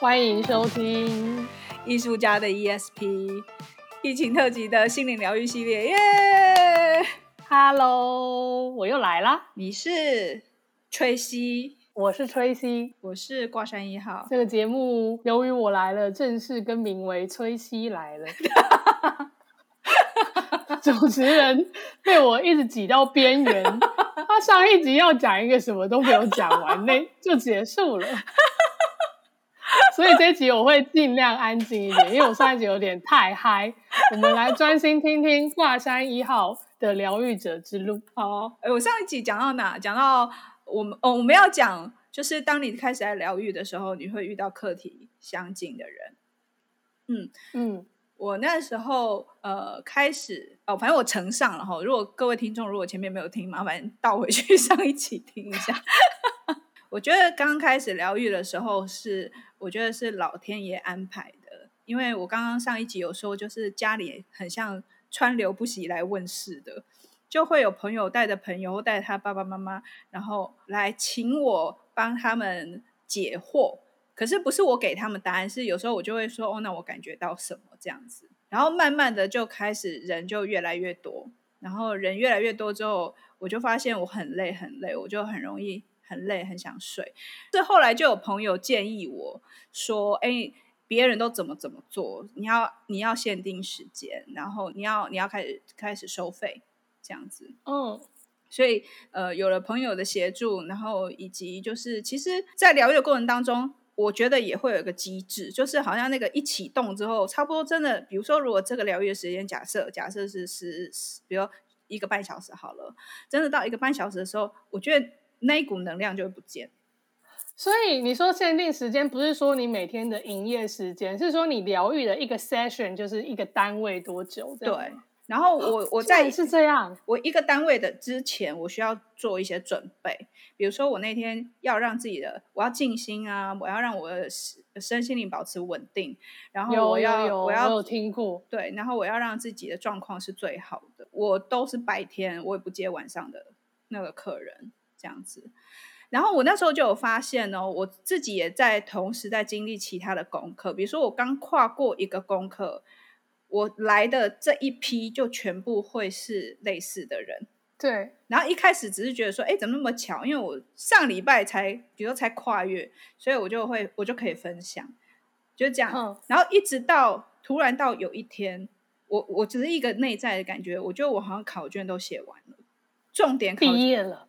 欢迎收听艺术家的 ESP 疫情特辑的心灵疗愈系列，耶！Hello，我又来啦。你是崔西，我是崔西，我是挂山一号。这个节目由于我来了，正式更名为崔西来了。主持人被我一直挤到边缘，他上一集要讲一个什么都没有讲完，那就结束了。所以这一集我会尽量安静一点，因为我上一集有点太嗨。我们来专心听听挂山一号的疗愈者之路。好，哎，我上一集讲到哪？讲到我们哦，我们要讲，就是当你开始来疗愈的时候，你会遇到课题相近的人。嗯嗯，我那时候呃开始哦，反正我承上了哈。如果各位听众如果前面没有听，麻烦倒回去上一起听一下。我觉得刚开始疗愈的时候是，我觉得是老天爷安排的，因为我刚刚上一集有说，就是家里很像川流不息来问事的，就会有朋友带着朋友，带他爸爸妈妈，然后来请我帮他们解惑。可是不是我给他们答案，是有时候我就会说，哦，那我感觉到什么这样子，然后慢慢的就开始人就越来越多，然后人越来越多之后，我就发现我很累很累，我就很容易。很累，很想睡。这后来就有朋友建议我说：“哎，别人都怎么怎么做，你要你要限定时间，然后你要你要开始开始收费，这样子。”嗯，所以呃，有了朋友的协助，然后以及就是，其实，在疗愈的过程当中，我觉得也会有一个机制，就是好像那个一启动之后，差不多真的，比如说，如果这个疗愈的时间假设假设是十，比如一个半小时好了，真的到一个半小时的时候，我觉得。那一股能量就会不见，所以你说限定时间不是说你每天的营业时间，是说你疗愈的一个 session 就是一个单位多久？对。然后我 我在是这样，我一个单位的之前，我需要做一些准备，比如说我那天要让自己的我要静心啊，我要让我的身心灵保持稳定，然后我要有我要听过对，然后我要让自己的状况是最好的。我都是白天，我也不接晚上的那个客人。这样子，然后我那时候就有发现哦，我自己也在同时在经历其他的功课，比如说我刚跨过一个功课，我来的这一批就全部会是类似的人，对。然后一开始只是觉得说，哎，怎么那么巧？因为我上礼拜才，比如说才跨越，所以我就会我就可以分享，就这样。嗯。然后一直到突然到有一天，我我只是一个内在的感觉，我觉得我好像考卷都写完了，重点考毕业了。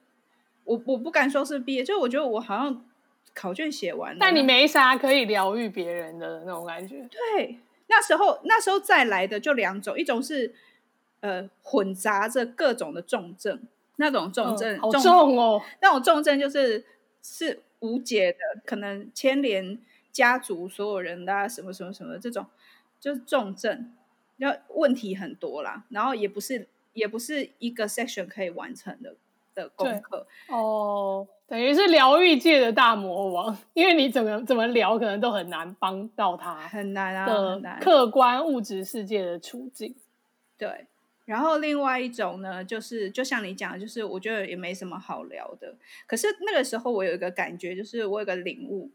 我我不敢说是毕业，就我觉得我好像考卷写完了，但你没啥可以疗愈别人的那种感觉。对，那时候那时候再来的就两种，一种是呃混杂着各种的重症，那种重症、嗯、好重哦，那种重症就是是无解的，可能牵连家族所有人的、啊、什么什么什么这种，就是重症，要问题很多啦，然后也不是也不是一个 section 可以完成的。的功课哦，等于是疗愈界的大魔王，因为你怎么怎么聊，可能都很难帮到他，很难啊，很难。客观物质世界的处境，对。然后另外一种呢，就是就像你讲的，就是我觉得也没什么好聊的。可是那个时候我有一个感觉，就是我有个领悟，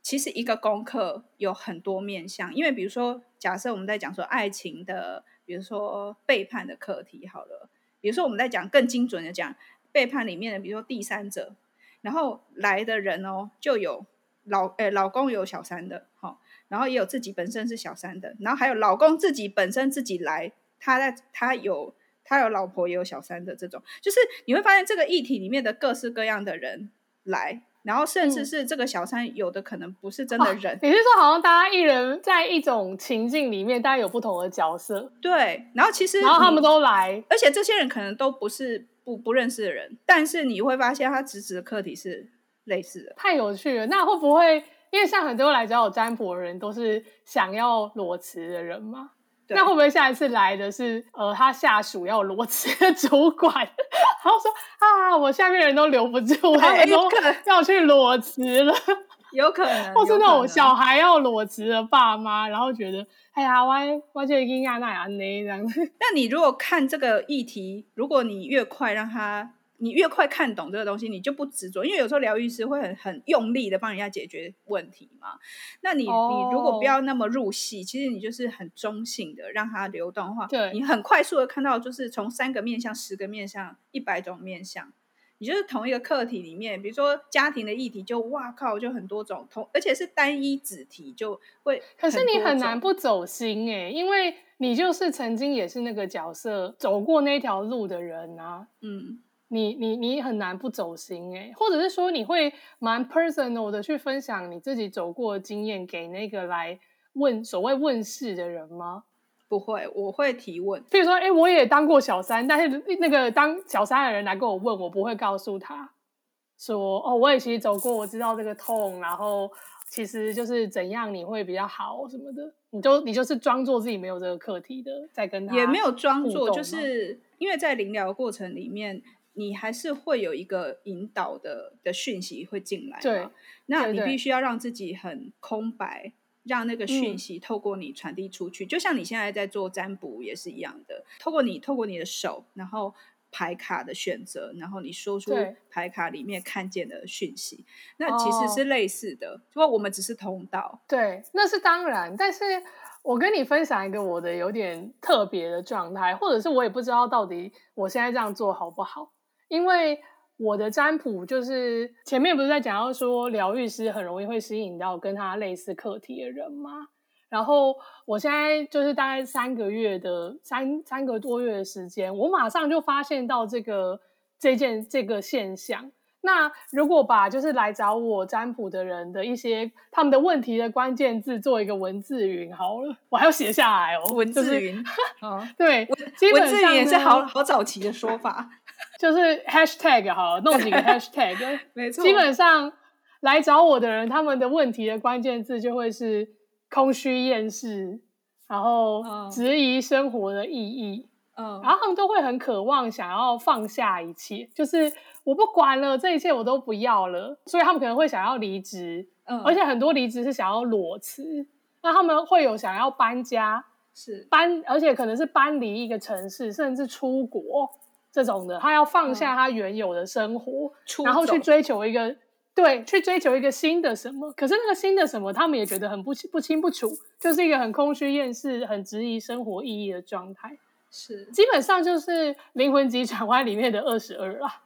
其实一个功课有很多面向。因为比如说，假设我们在讲说爱情的，比如说背叛的课题，好了，比如说我们在讲更精准的讲。背叛里面的，比如说第三者，然后来的人哦，就有老诶老公有小三的，好，然后也有自己本身是小三的，然后还有老公自己本身自己来，他在他有他有老婆也有小三的这种，就是你会发现这个议题里面的各式各样的人来，然后甚至是这个小三有的可能不是真的人，你是说好像大家一人在一种情境里面，大家有不同的角色，对，然后其实然后他们都来，而且这些人可能都不是。不不认识的人，但是你会发现他直指的课题是类似的，太有趣了。那会不会因为像很多来找我占卜的人都是想要裸辞的人吗？那会不会下一次来的是呃他下属要裸辞的主管，然后说啊我下面人都留不住，他们都要去裸辞了。有可能，或是那种小孩要裸辞的爸妈，然后觉得，哎呀，我我这应该那样呢这样。那你如果看这个议题，如果你越快让他你越快看懂这个东西，你就不执着，因为有时候疗愈师会很很用力的帮人家解决问题嘛。那你、oh. 你如果不要那么入戏，其实你就是很中性的让它流动的话，对，你很快速的看到就是从三个面向、十个面向、一百种面向，你就是同一个课题里面，比如说家庭的议题就，就哇靠，就很多种，同而且是单一子题就会。可是你很难不走心哎，因为你就是曾经也是那个角色，走过那条路的人啊，嗯。你你你很难不走心诶，或者是说你会蛮 personal 的去分享你自己走过的经验给那个来问所谓问事的人吗？不会，我会提问。比如说，哎，我也当过小三，但是那个当小三的人来跟我问，我不会告诉他说，哦，我也其实走过，我知道这个痛，然后其实就是怎样你会比较好什么的。你就你就是装作自己没有这个课题的，在跟他也没有装作，就是因为在临疗过程里面。你还是会有一个引导的的讯息会进来，对，那你必须要让自己很空白，让那个讯息透过你传递出去，嗯。就像你现在在做占卜也是一样的，透过你透过你的手，然后牌卡的选择，然后你说出牌卡里面看见的讯息，那其实是类似的，不过我们只是通道。对，那是当然，但是我跟你分享一个我的有点特别的状态，或者是我也不知道到底我现在这样做好不好。因为我的占卜就是前面不是在讲到说疗愈师很容易会吸引到跟他类似课题的人吗？然后我现在就是大概三个月的三三个多月的时间，我马上就发现到这个这件这个现象。那如果把就是来找我占卜的人的一些他们的问题的关键字做一个文字云好了，我还要写下来哦。文字云，嗯，对，文字云也是好好早期的说法。就是 hashtag 好，弄几个 hashtag，没错。基本上来找我的人，他们的问题的关键字就会是空虚、厌世，然后质疑生活的意义，嗯，然后他们都会很渴望想要放下一切，就是我不管了，这一切我都不要了，所以他们可能会想要离职，嗯，而且很多离职是想要裸辞，那他们会有想要搬家，是搬，而且可能是搬离一个城市，甚至出国。这种的，他要放下他原有的生活，嗯、然后去追求一个，对，去追求一个新的什么。可是那个新的什么，他们也觉得很不不清不楚，就是一个很空虚、厌世、很质疑生活意义的状态。是，基本上就是《灵魂急转弯》里面的二十二啦，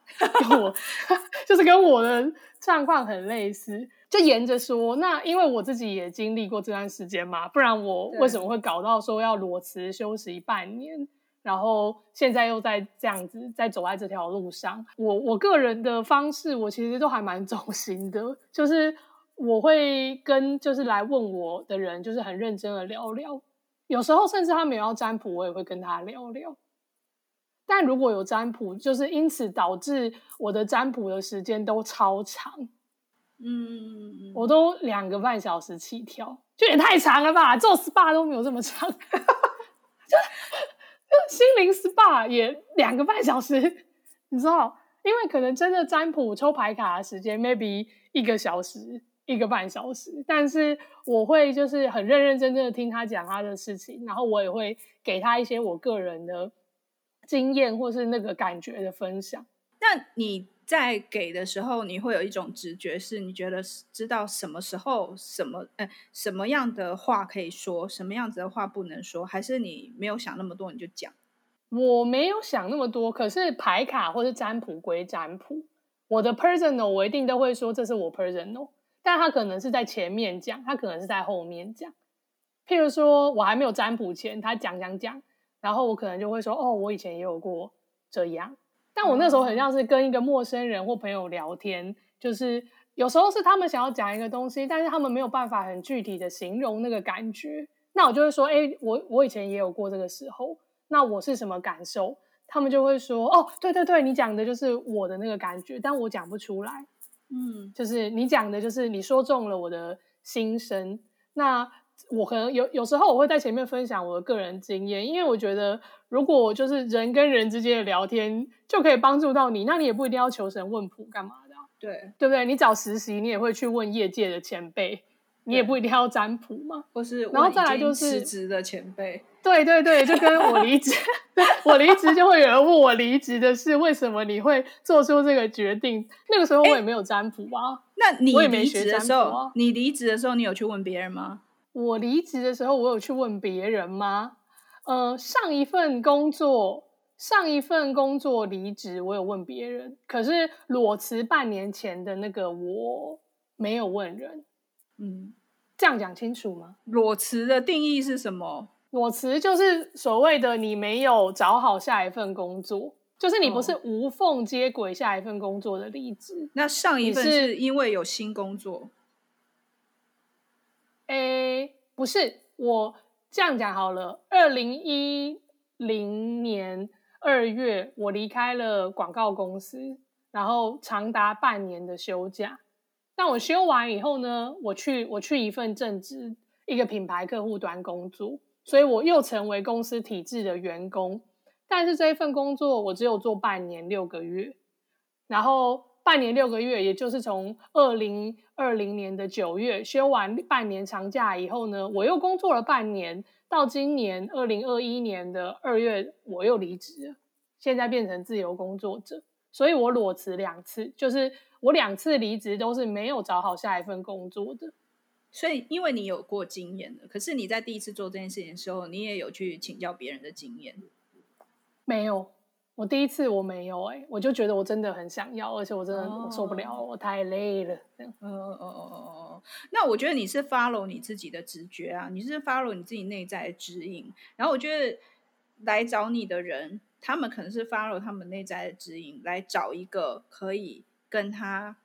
跟我 就是跟我的状况很类似。就沿着说，那因为我自己也经历过这段时间嘛，不然我为什么会搞到说要裸辞休息半年？然后现在又在这样子在走在这条路上，我我个人的方式，我其实都还蛮走心的，就是我会跟就是来问我的人，就是很认真的聊聊，有时候甚至他没有要占卜，我也会跟他聊聊。但如果有占卜，就是因此导致我的占卜的时间都超长，嗯，我都两个半小时起跳，就也太长了吧？做 SPA 都没有这么长，就。心灵 SPA 也两个半小时，你知道？因为可能真的占卜抽牌卡的时间 maybe 一个小时、一个半小时，但是我会就是很认认真真的听他讲他的事情，然后我也会给他一些我个人的经验或是那个感觉的分享。那你？在给的时候，你会有一种直觉，是你觉得知道什么时候什么，呃，什么样的话可以说，什么样子的话不能说，还是你没有想那么多你就讲？我没有想那么多，可是牌卡或是占卜归占卜，我的 personal 我一定都会说这是我 personal，但他可能是在前面讲，他可能是在后面讲。譬如说我还没有占卜前，他讲讲讲，然后我可能就会说，哦，我以前也有过这样。但我那时候很像是跟一个陌生人或朋友聊天，就是有时候是他们想要讲一个东西，但是他们没有办法很具体的形容那个感觉，那我就会说，哎，我我以前也有过这个时候，那我是什么感受？他们就会说，哦，对对对，你讲的就是我的那个感觉，但我讲不出来，嗯，就是你讲的就是你说中了我的心声，那。我可能有有时候我会在前面分享我的个人经验，因为我觉得如果就是人跟人之间的聊天就可以帮助到你，那你也不一定要求神问卜干嘛的啊，对，对不对？你找实习，你也会去问业界的前辈，你也不一定要占卜嘛，或是然后再来就是辞职的前辈，对对对，就跟我离职，我离职就会有人问我离职的事，为什么你会做出这个决定？那个时候我也没有占卜啊。那你离职的时候，啊、你离职的时候，你有去问别人吗？我离职的时候，我有去问别人吗？呃，上一份工作，上一份工作离职，我有问别人。可是裸辞半年前的那个，我没有问人。嗯，这样讲清楚吗？裸辞的定义是什么？裸辞就是所谓的你没有找好下一份工作，就是你不是无缝接轨下一份工作的离职。那上一份是因为有新工作？诶，不是我。这样讲好了，二零一零年二月，我离开了广告公司，然后长达半年的休假。但我休完以后呢，我去我去一份正职，一个品牌客户端工作，所以我又成为公司体制的员工。但是这一份工作我只有做半年六个月，然后。半年六个月，也就是从二零二零年的九月休完半年长假以后呢，我又工作了半年，到今年二零二一年的二月，我又离职了，现在变成自由工作者，所以我裸辞两次，就是我两次离职都是没有找好下一份工作的。所以，因为你有过经验的，可是你在第一次做这件事情的时候，你也有去请教别人的经验？没有。我第一次我没有哎、欸，我就觉得我真的很想要，而且我真的我受不了，oh. 我太累了。嗯嗯嗯嗯嗯。那我觉得你是 follow 你自己的直觉啊，你是 follow 你自己内在的指引。然后我觉得来找你的人，他们可能是 follow 他们内在的指引，来找一个可以跟他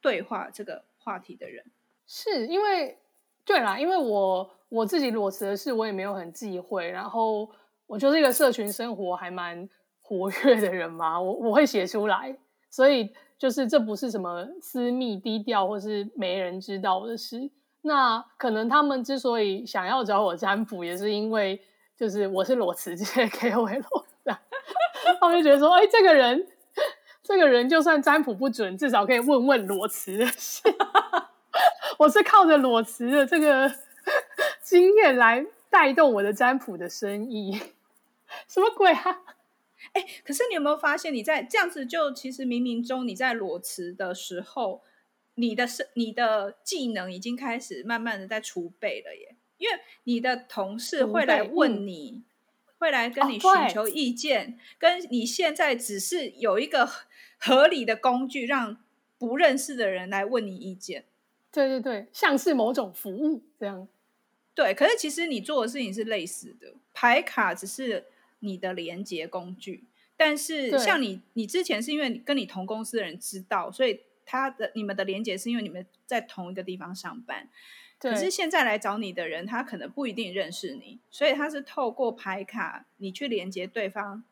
对话这个话题的人。是因为对啦，因为我我自己裸辞的事，我也没有很忌讳。然后我就是一个社群生活还蛮。活跃的人嘛，我我会写出来，所以就是这不是什么私密低调或是没人知道的事。那可能他们之所以想要找我占卜，也是因为就是我是裸辞 他们就觉得说，哎、欸，这个人，这个人就算占卜不准，至少可以问问裸辞的事。我是靠着裸辞的这个经验来带动我的占卜的生意，什么鬼啊？哎，可是你有没有发现，你在这样子就其实冥冥中你在裸辞的时候，你的是你的技能已经开始慢慢的在储备了耶，因为你的同事会来问你，会来跟你寻求意见，跟你现在只是有一个合理的工具，让不认识的人来问你意见。对对对，像是某种服务这样。对，可是其实你做的事情是类似的，牌卡只是。你的连接工具，但是像你，你之前是因为你跟你同公司的人知道，所以他的你们的连接是因为你们在同一个地方上班。可是现在来找你的人，他可能不一定认识你，所以他是透过牌卡你去连接对方，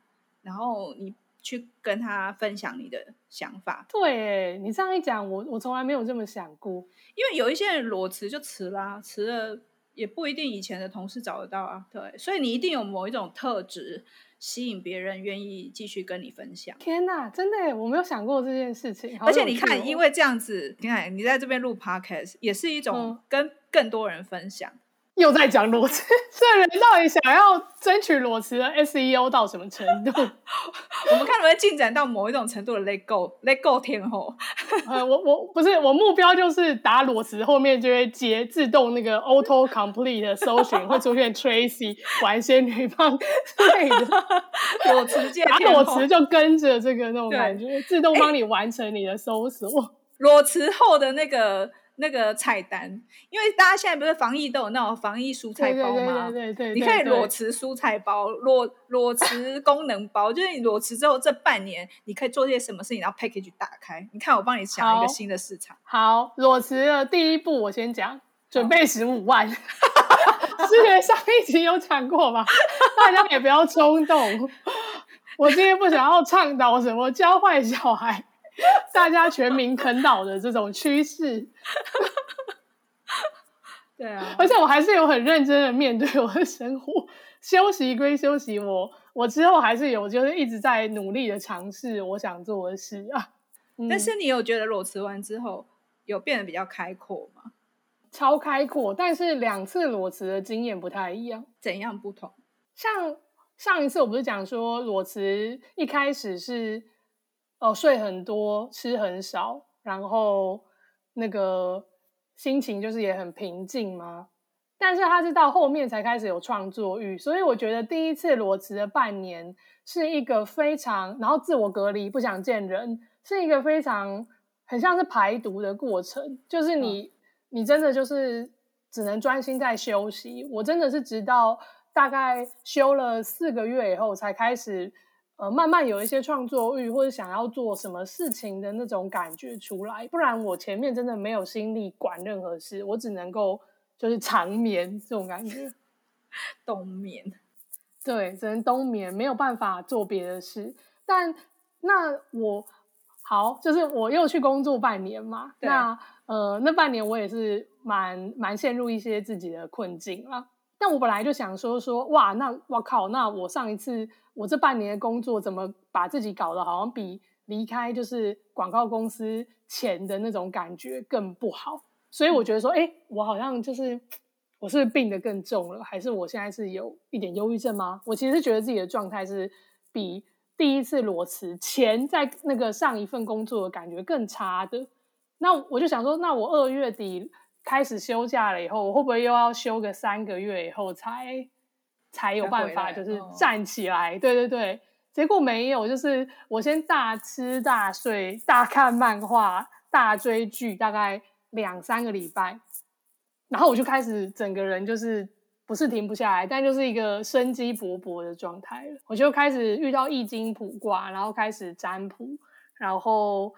然后你去跟他分享你的想法。对，你这样一讲，我我从来没有这么想过，因为有一些人裸辞就辞啦，辞了。也不一定以前的同事找得到啊，对，所以你一定有某一种特质吸引别人愿意继续跟你分享。天哪，真的，我没有想过这件事情。而且你看，因为这样子，你看你在这边录 podcast 也是一种跟更多人分享。嗯又在讲裸辞，这人到底想要争取裸辞的 SEO 到什么程度？我们看能不能进展到某一种程度的 Let Go，Let Go 天后。呃，我我不是我目标就是打裸辞后面就会接自动那个 Auto Complete 的搜寻会出现 Tracy 玩仙女棒之类的。裸辞界打裸辞就跟着这个那种感觉，自动帮你完成你的搜索。裸辞后的那个。那个菜单，因为大家现在不是防疫都有那种防疫蔬菜包吗？对对，对，对，对，对，你可以裸辞蔬菜包，裸裸辞 功能包，就是你裸辞之后这半年，你可以做些什么事情，然后 package 打开。你看我帮你想一个新的市场。好，好裸辞的第一步我先讲，准备十五万。之前上一集有讲过吧？大家也不要冲动。我今天不想要倡导什么教坏小孩。大家全民啃老的这种趋势，对啊，而且我还是有很认真的面对我的生活，休息归休息，我我之后还是有就是一直在努力的尝试我想做的事啊。但是你有觉得裸辞完之后有变得比较开阔吗？超开阔，但是两次裸辞的经验不太一样。怎样不同？像上一次我不是讲说裸辞一开始是哦睡很多，吃很少，然后那个心情就是也很平静吗？但是他是到后面才开始有创作欲，所以我觉得第一次裸辞的半年是一个非常，然后自我隔离，不想见人，是一个非常很像是排毒的过程，就是你、嗯、你真的就是只能专心在休息。我真的是直到大概休了四个月以后，才开始呃慢慢有一些创作欲或者想要做什么事情的那种感觉出来，不然我前面真的没有心力管任何事，我只能够。就是长眠这种感觉，冬眠，对，只能冬眠，没有办法做别的事。但那我好，就是我又去工作半年嘛，那呃，那半年我也是蛮蛮陷入一些自己的困境啊。但我本来就想说说，哇，那我靠，那我上一次我这半年的工作怎么把自己搞得好像比离开就是广告公司前的那种感觉更不好。所以我觉得说，哎、欸，我好像就是，我是不是病得更重了，还是我现在是有一点忧郁症吗？我其实觉得自己的状态是比第一次裸辞前在那个上一份工作的感觉更差的。那我就想说，那我二月底开始休假了以后，我会不会又要休个三个月以后才才有办法，就是站起来？对对对，结果没有，就是我先大吃大睡，大看漫画，大追剧，大概。两三个礼拜，然后我就开始整个人就是不是停不下来，但就是一个生机勃勃的状态了。我就开始遇到易经卜卦，然后开始占卜，然后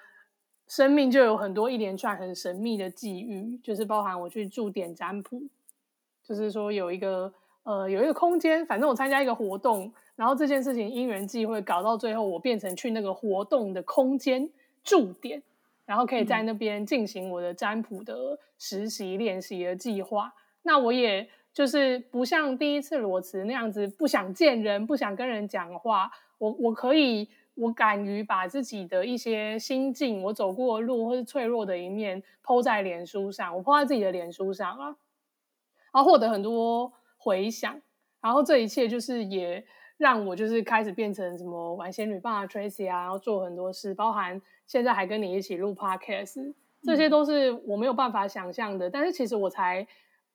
生命就有很多一连串很神秘的际遇，就是包含我去驻点占卜，就是说有一个呃有一个空间，反正我参加一个活动，然后这件事情因缘际会搞到最后，我变成去那个活动的空间驻点。然后可以在那边进行我的占卜的实习练习的计划。嗯、那我也就是不像第一次裸辞那样子，不想见人，不想跟人讲话。我我可以，我敢于把自己的一些心境，我走过的路或是脆弱的一面，po 在脸书上。我 po 在自己的脸书上啊，然后获得很多回响。然后这一切就是也让我就是开始变成什么玩仙女棒啊 Tracy 啊，然后做很多事，包含。现在还跟你一起录 Podcast，这些都是我没有办法想象的。嗯、但是其实我才，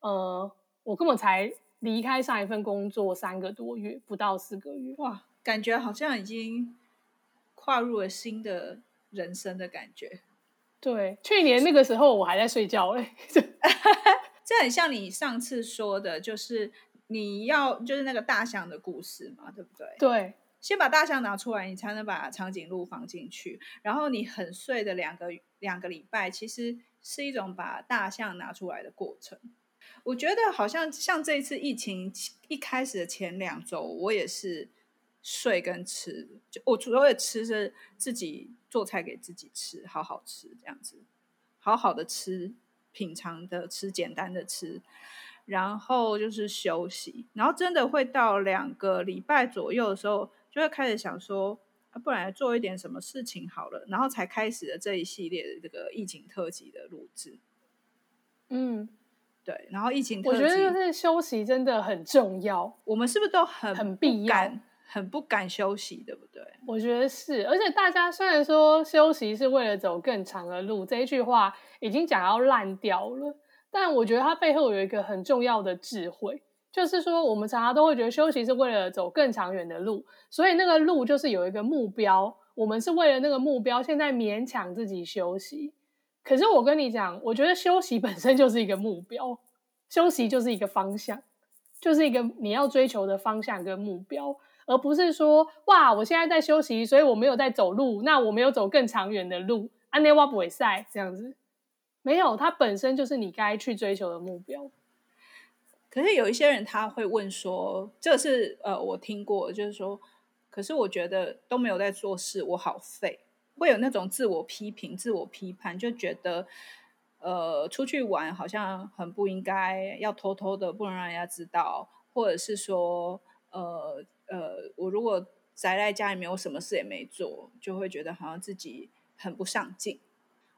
呃，我根本才离开上一份工作三个多月，不到四个月，哇，感觉好像已经跨入了新的人生的感觉。对，去年那个时候我还在睡觉嘞。这很像你上次说的，就是你要就是那个大象的故事嘛，对不对？对。先把大象拿出来，你才能把长颈鹿放进去。然后你很睡的两个两个礼拜，其实是一种把大象拿出来的过程。我觉得好像像这一次疫情一开始的前两周，我也是睡跟吃，就我主要也吃着自己做菜给自己吃，好好吃这样子，好好的吃，品尝的吃，简单的吃。然后就是休息，然后真的会到两个礼拜左右的时候。就会开始想说，不然做一点什么事情好了，然后才开始了这一系列的这个疫情特辑的录制。嗯，对，然后疫情特，我觉得就是休息真的很重要。我们是不是都很很必要，很不敢休息，对不对？我觉得是，而且大家虽然说休息是为了走更长的路，这一句话已经讲要烂掉了，但我觉得它背后有一个很重要的智慧。就是说，我们常常都会觉得休息是为了走更长远的路，所以那个路就是有一个目标。我们是为了那个目标，现在勉强自己休息。可是我跟你讲，我觉得休息本身就是一个目标，休息就是一个方向，就是一个你要追求的方向跟目标，而不是说哇，我现在在休息，所以我没有在走路，那我没有走更长远的路，安内瓦不会赛这样子，没有，它本身就是你该去追求的目标。可是有一些人他会问说，这个是呃我听过，就是说，可是我觉得都没有在做事，我好废，会有那种自我批评、自我批判，就觉得呃出去玩好像很不应该，要偷偷的，不能让人家知道，或者是说呃呃，我如果宅在家里面，我什么事也没做，就会觉得好像自己很不上进。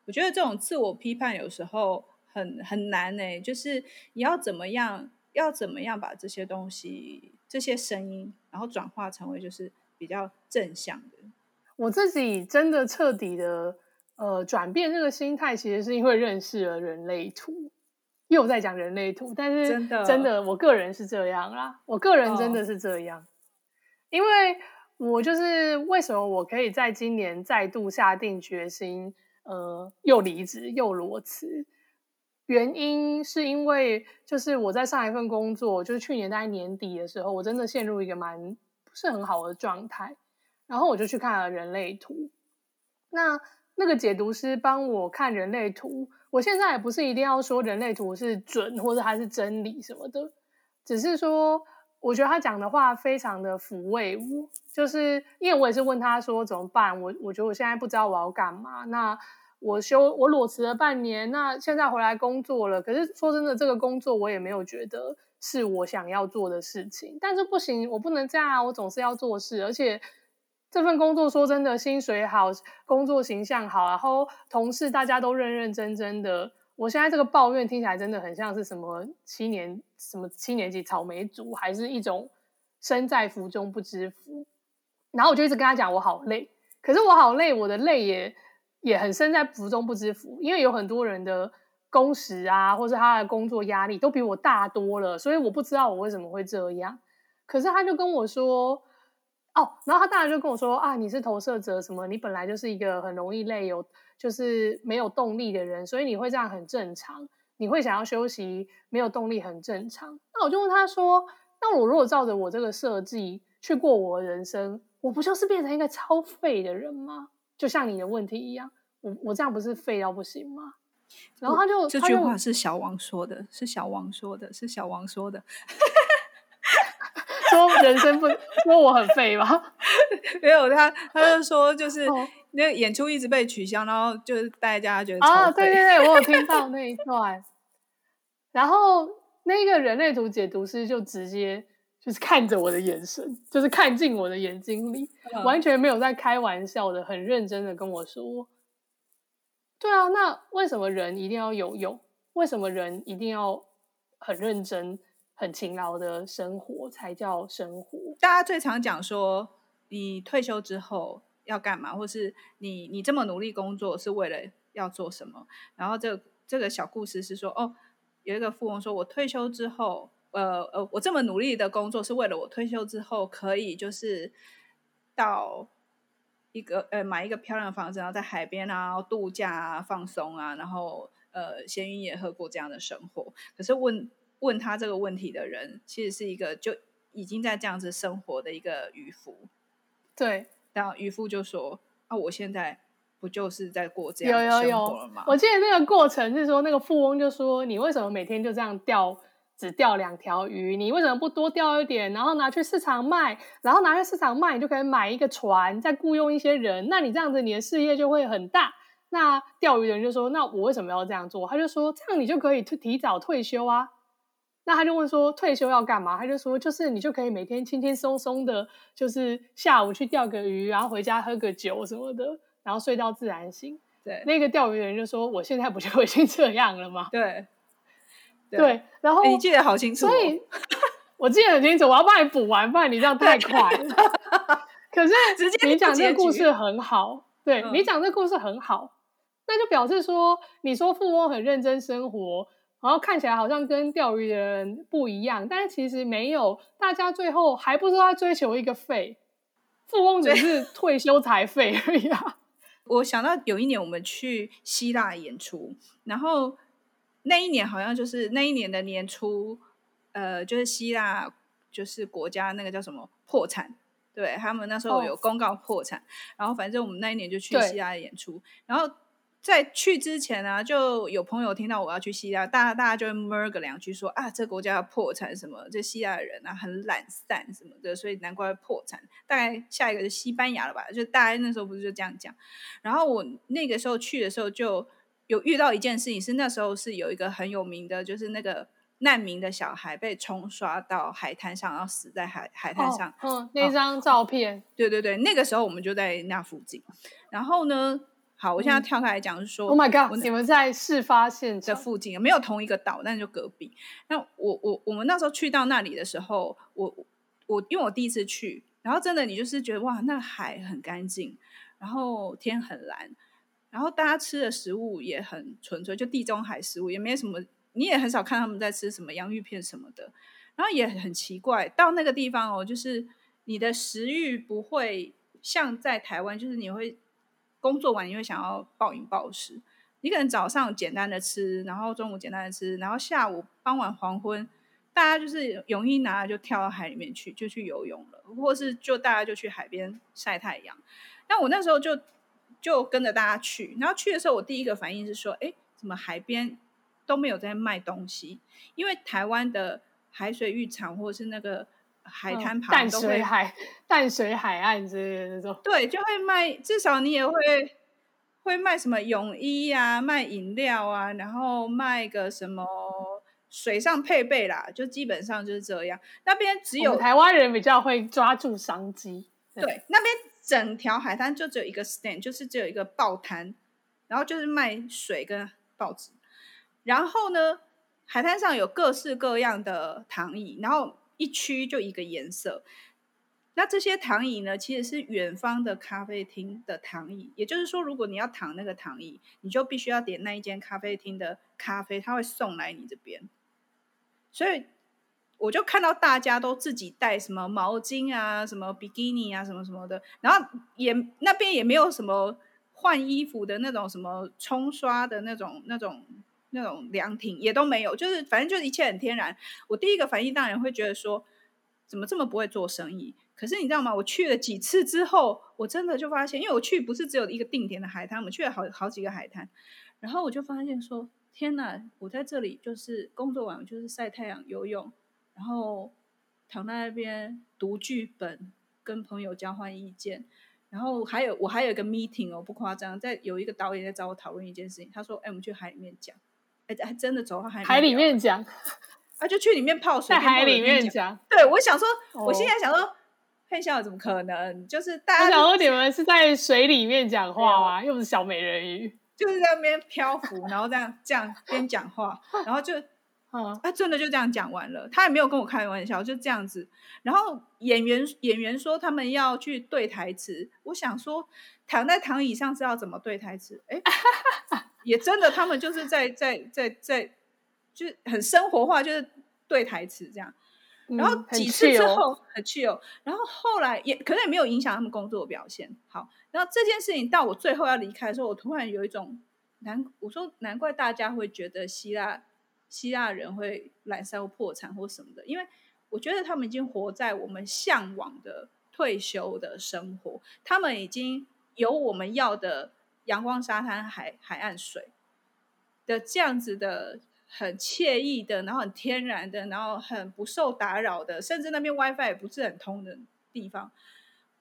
我觉得这种自我批判有时候。很很难呢、就是你要怎么样，要怎么样把这些东西、这些声音，然后转化成为就是比较正向的。我自己真的彻底的呃转变这个心态，其实是因为认识了人类图，又在讲人类图，但是真的真的，我个人是这样啦，我个人真的是这样，哦、因为我就是为什么我可以在今年再度下定决心，呃，又离职又裸辞。原因是因为，就是我在上一份工作，就是去年大概年底的时候，我真的陷入一个蛮不是很好的状态，然后我就去看了人类图。那那个解读师帮我看人类图，我现在也不是一定要说人类图是准或者还是真理什么的，只是说我觉得他讲的话非常的抚慰我，就是因为我也是问他说怎么办，我我觉得我现在不知道我要干嘛，那。我休我裸辞了半年，那现在回来工作了。可是说真的，这个工作我也没有觉得是我想要做的事情。但是不行，我不能这样啊！我总是要做事，而且这份工作说真的，薪水好，工作形象好，然后同事大家都认认真真的。我现在这个抱怨听起来真的很像是什么七年什么七年级草莓族，还是一种身在福中不知福。然后我就一直跟他讲，我好累。可是我好累，我的累也。也很身在福中不知福，因为有很多人的工时啊，或是他的工作压力都比我大多了，所以我不知道我为什么会这样。可是他就跟我说，哦，然后他当然就跟我说啊，你是投射者，什么你本来就是一个很容易累，有就是没有动力的人，所以你会这样很正常，你会想要休息，没有动力很正常。那我就问他说，那我如果照着我这个设计去过我的人生，我不就是变成一个超废的人吗？就像你的问题一样，我我这样不是废到不行吗？然后他就这句话是小王说的，是小王说的，是小王说的，说人生不说我很废吗？没有他，他就说就是那个演出一直被取消，然后就是大家觉得啊，对对对，我有听到 那一段。然后那个人类图解读师就直接。就是看着我的眼神，就是看进我的眼睛里，嗯，完全没有在开玩笑的，很认真的跟我说：“对啊，那为什么人一定要有用？为什么人一定要很认真、很勤劳的生活才叫生活？”大家最常讲说，你退休之后要干嘛，或是你你这么努力工作是为了要做什么？然后这、这个小故事是说，哦，有一个富翁说，我退休之后。呃呃，我这么努力的工作是为了我退休之后可以就是到一个呃买一个漂亮的房子，然后在海边啊度假啊放松啊，然后呃闲云野鹤过这样的生活。可是问问他这个问题的人，其实是一个就已经在这样子生活的一个渔夫。对，然后渔夫就说：“啊，我现在不就是在过这样的生活了吗？”有有有，我记得那个过程是说，那个富翁就说：“你为什么每天就这样钓？”只钓两条鱼，你为什么不多钓一点，然后拿去市场卖，然后拿去市场卖，你就可以买一个船，再雇佣一些人，那你这样子你的事业就会很大。那钓鱼人就说：“那我为什么要这样做？”他就说：“这样你就可以提早退休啊。”那他就问说：“退休要干嘛？”他就说：“就是你就可以每天轻轻松松的，就是下午去钓个鱼，然后回家喝个酒什么的，然后睡到自然醒。”对，那个钓鱼的人就说：“我现在不就已经这样了吗？”对。对，对，然后、欸、你记得好清楚、哦，所以 我记得很清楚。我要帮你补完，不然你这样太快了。可是 你讲这个故事很好，对、嗯、你讲这个故事很好，那就表示说，你说富翁很认真生活，然后看起来好像跟钓鱼的人不一样，但是其实没有，大家最后还不是在追求一个废，富翁只是退休才废而已啊。我想到有一年我们去希腊演出，然后。那一年好像就是那一年的年初，呃，就是希腊就是国家那个叫什么破产，对他们那时候有公告破产，哦、然后反正我们那一年就去希腊演出，然后在去之前呢、啊，就有朋友听到我要去希腊，大家大家就会 murmur 个两句说啊，这个国家要破产什么，这希腊人啊很懒散什么的，所以难怪会破产。大概下一个是西班牙了吧，就大家那时候不是就这样讲，然后我那个时候去的时候就。有遇到一件事情，是那时候是有一个很有名的，就是那个难民的小孩被冲刷到海滩上，然后死在海海滩上。嗯、哦，那张照片、哦，对对对，那个时候我们就在那附近。然后呢，好，我现在跳开来讲，是说、嗯、，Oh my God，你们在事发现这附近，没有同一个岛，但就隔壁。那我我我们那时候去到那里的时候，我我因为我第一次去，然后真的你就是觉得哇，那海很干净，然后天很蓝，然后大家吃的食物也很纯粹，就地中海食物，也没什么，你也很少看他们在吃什么洋芋片什么的。然后也很奇怪，到那个地方哦，就是你的食欲不会像在台湾，就是你会。工作完你会想要暴饮暴食，你可能早上简单的吃，然后中午简单的吃，然后下午傍晚黄昏，大家就是泳衣拿了就跳到海里面去，就去游泳了，或是就大家就去海边晒太阳。那我那时候就就跟着大家去，然后去的时候我第一个反应是说，哎，怎么海边都没有在卖东西？因为台湾的海水浴场或者是那个。海滩旁淡水海淡水海岸之类的那种，对，就会卖，至少你也会会卖什么泳衣啊，卖饮料啊，然后卖个什么水上配备啦，就基本上就是这样。那边只有台湾人比较会抓住商机，对，对那边整条海滩就只有一个 stand，就是只有一个报摊，然后就是卖水跟报纸。然后呢，海滩上有各式各样的躺椅，然后。一区就一个颜色，那这些躺椅呢，其实是远方的咖啡厅的躺椅。也就是说，如果你要躺那个躺椅，你就必须要点那一间咖啡厅的咖啡，他会送来你这边。所以我就看到大家都自己带什么毛巾啊、什么比基尼啊、什么什么的，然后也那边也没有什么换衣服的那种、什么冲刷的那种、那种。那种凉亭也都没有，就是反正就是一切很天然。我第一个反应当然会觉得说，怎么这么不会做生意？可是你知道吗？我去了几次之后，我真的就发现，因为我去不是只有一个定点的海滩，我们去了好好几个海滩，然后我就发现说，天哪！我在这里就是工作完就是晒太阳、游泳，然后躺在那边读剧本，跟朋友交换意见，然后还有我还有一个 meeting 哦，不夸张，在有一个导演在找我讨论一件事情，他说：“哎，我们去海里面讲。”还还真的走到海海里面讲，啊，就去里面泡水，在海里面讲。对，我想说，哦、我现在想说，配笑怎么可能？就是大家，我想说你们是在水里面讲话吗？又不是小美人鱼，就是在那边漂浮，然后这样这样边讲话，然后就，啊，他真的就这样讲完了，他也没有跟我开玩笑，就这样子。然后演员演员说他们要去对台词，我想说躺在躺椅上是要怎么对台词？哎。也真的，他们就是在在在在，就是很生活化，就是对台词这样。然后几次之后很气哦，然后后来也可能也没有影响他们工作的表现。好，然后这件事情到我最后要离开的时候，我突然有一种难，我说难怪大家会觉得希腊希腊人会懒散或破产或什么的，因为我觉得他们已经活在我们向往的退休的生活，他们已经有我们要的。阳光、沙滩、海海岸水的这样子的很惬意的，然后很天然的，然后很不受打扰的，甚至那边 WiFi 也不是很通的地方。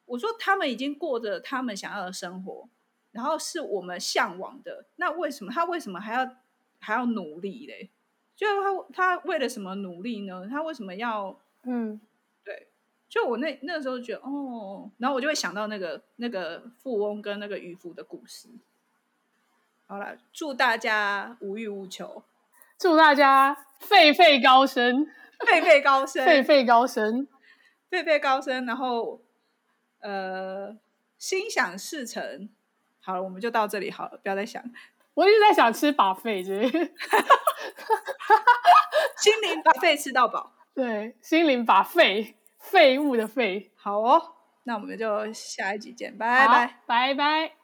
我说他们已经过着他们想要的生活，然后是我们向往的。那为什么他为什么还要还要努力嘞？就他他为了什么努力呢？他为什么要嗯？就我那那个时候觉得哦，然后我就会想到那个那个富翁跟那个渔夫的故事。好了，祝大家无欲无求，祝大家沸沸高升，沸沸高升，沸沸高升，沸沸高升，然后呃，心想事成。好了，我们就到这里好了，不要再想。我一直在想吃 buffet，心灵 buffet 吃到饱，对，心灵 buffet。废物的废，好哦，那我们就下一集见，拜拜，拜拜。